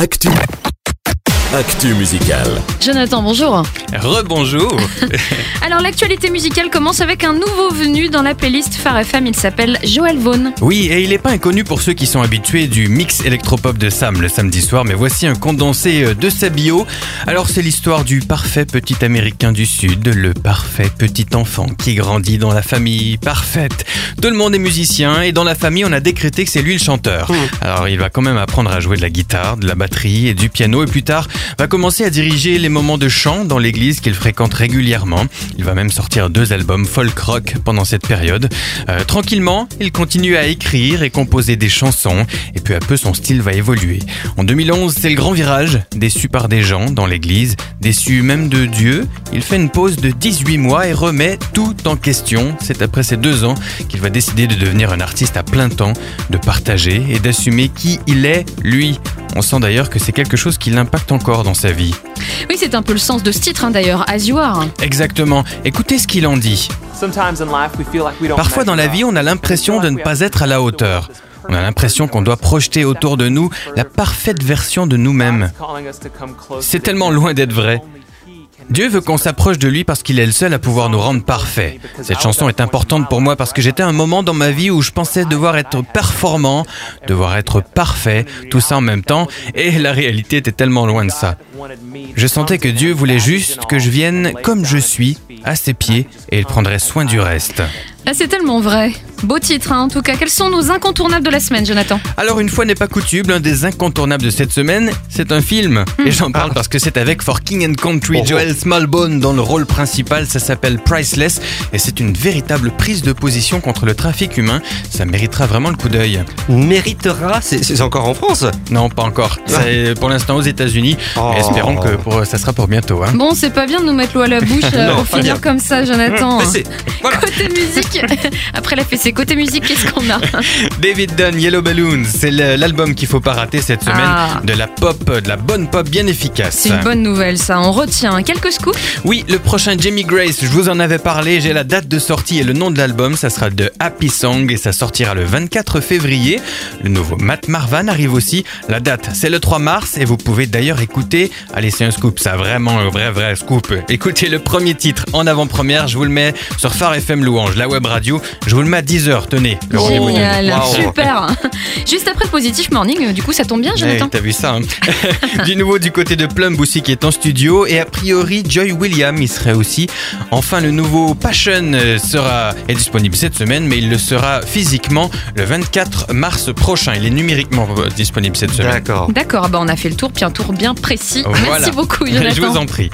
Actu. Actu musicale. Jonathan, bonjour. Rebonjour. Alors l'actualité musicale commence avec un nouveau venu dans la playlist Phare FM, il s'appelle Joël Vaughan. Oui, et il n'est pas inconnu pour ceux qui sont habitués du mix électropop de Sam le samedi soir, mais voici un condensé euh, de sa bio. Alors c'est l'histoire du parfait petit américain du Sud, le parfait petit enfant qui grandit dans la famille parfaite. Tout le monde est musicien et dans la famille on a décrété que c'est lui le chanteur. Alors il va quand même apprendre à jouer de la guitare, de la batterie et du piano et plus tard va commencer à diriger les moments de chant dans l'église qu'il fréquente régulièrement. Il va même sortir deux albums folk rock pendant cette période. Euh, tranquillement, il continue à écrire et composer des chansons et peu à peu son style va évoluer. En 2011, c'est le grand virage, déçu par des gens dans l'église, déçu même de Dieu. Il fait une pause de 18 mois et remet tout en question. C'est après ces deux ans qu'il va décider de devenir un artiste à plein temps, de partager et d'assumer qui il est, lui. On sent d'ailleurs que c'est quelque chose qui l'impacte encore dans sa vie. Oui, c'est un peu le sens de ce titre hein, d'ailleurs, As You Are. Exactement. Écoutez ce qu'il en dit. Parfois dans la vie, on a l'impression de ne pas être à la hauteur. On a l'impression qu'on doit projeter autour de nous la parfaite version de nous-mêmes. C'est tellement loin d'être vrai. Dieu veut qu'on s'approche de lui parce qu'il est le seul à pouvoir nous rendre parfaits. Cette chanson est importante pour moi parce que j'étais à un moment dans ma vie où je pensais devoir être performant, devoir être parfait, tout ça en même temps, et la réalité était tellement loin de ça. Je sentais que Dieu voulait juste que je vienne comme je suis, à ses pieds, et il prendrait soin du reste. Ah, c'est tellement vrai. Beau titre hein, en tout cas. Quels sont nos incontournables de la semaine, Jonathan? Alors une fois n'est pas coutume, l'un des incontournables de cette semaine, c'est un film. Et j'en parle parce que c'est avec For King and Country, Joel Smallbone dans le rôle principal, ça s'appelle Priceless, et c'est une véritable prise de position contre le trafic humain. Ça méritera vraiment le coup d'œil. Méritera, c'est encore en France? Non, pas encore. C'est pour l'instant aux États-Unis. Oh. Et Espérons que pour, ça sera pour bientôt. Hein. Bon, c'est pas bien de nous mettre l'eau à la bouche euh, Non, pas finir bien. comme ça, Jonathan. Côté musique, après la fessée, côté musique, qu'est-ce qu'on a David Dunn, Yellow Balloons, c'est l'album qu'il faut pas rater cette semaine. Ah. De la pop, de la bonne pop bien efficace. C'est une bonne nouvelle ça, on retient. Quelques scoops Oui, le prochain Jamie Grace, je vous en avais parlé, j'ai la date de sortie et le nom de l'album, ça sera de Happy Song et ça sortira le 24 février. Le nouveau Matt Marvan arrive aussi, la date c'est le 3 mars et vous pouvez d'ailleurs écouter, allez c'est un scoop, ça vraiment un vrai vrai scoop. Écoutez le premier titre en avant-première, je vous le mets sur Phare FM Louange, la web radio, je vous le mets à 10h, tenez. le rendez-vous Génial, Waouh. super. Juste après Positif Morning, euh, du coup ça tombe bien, Hey, Jonathan. T'as vu ça hein Du nouveau du côté de Plum aussi qui est en studio et a priori Joy William il serait aussi. Enfin le nouveau Passion euh, sera est disponible cette semaine mais il le sera physiquement le 24 mars prochain. Il est numériquement euh, disponible cette semaine. D'accord. D'accord, bah on a fait le tour, puis un tour bien précis. Voilà. Merci beaucoup, Jonathan. Je vous en prie.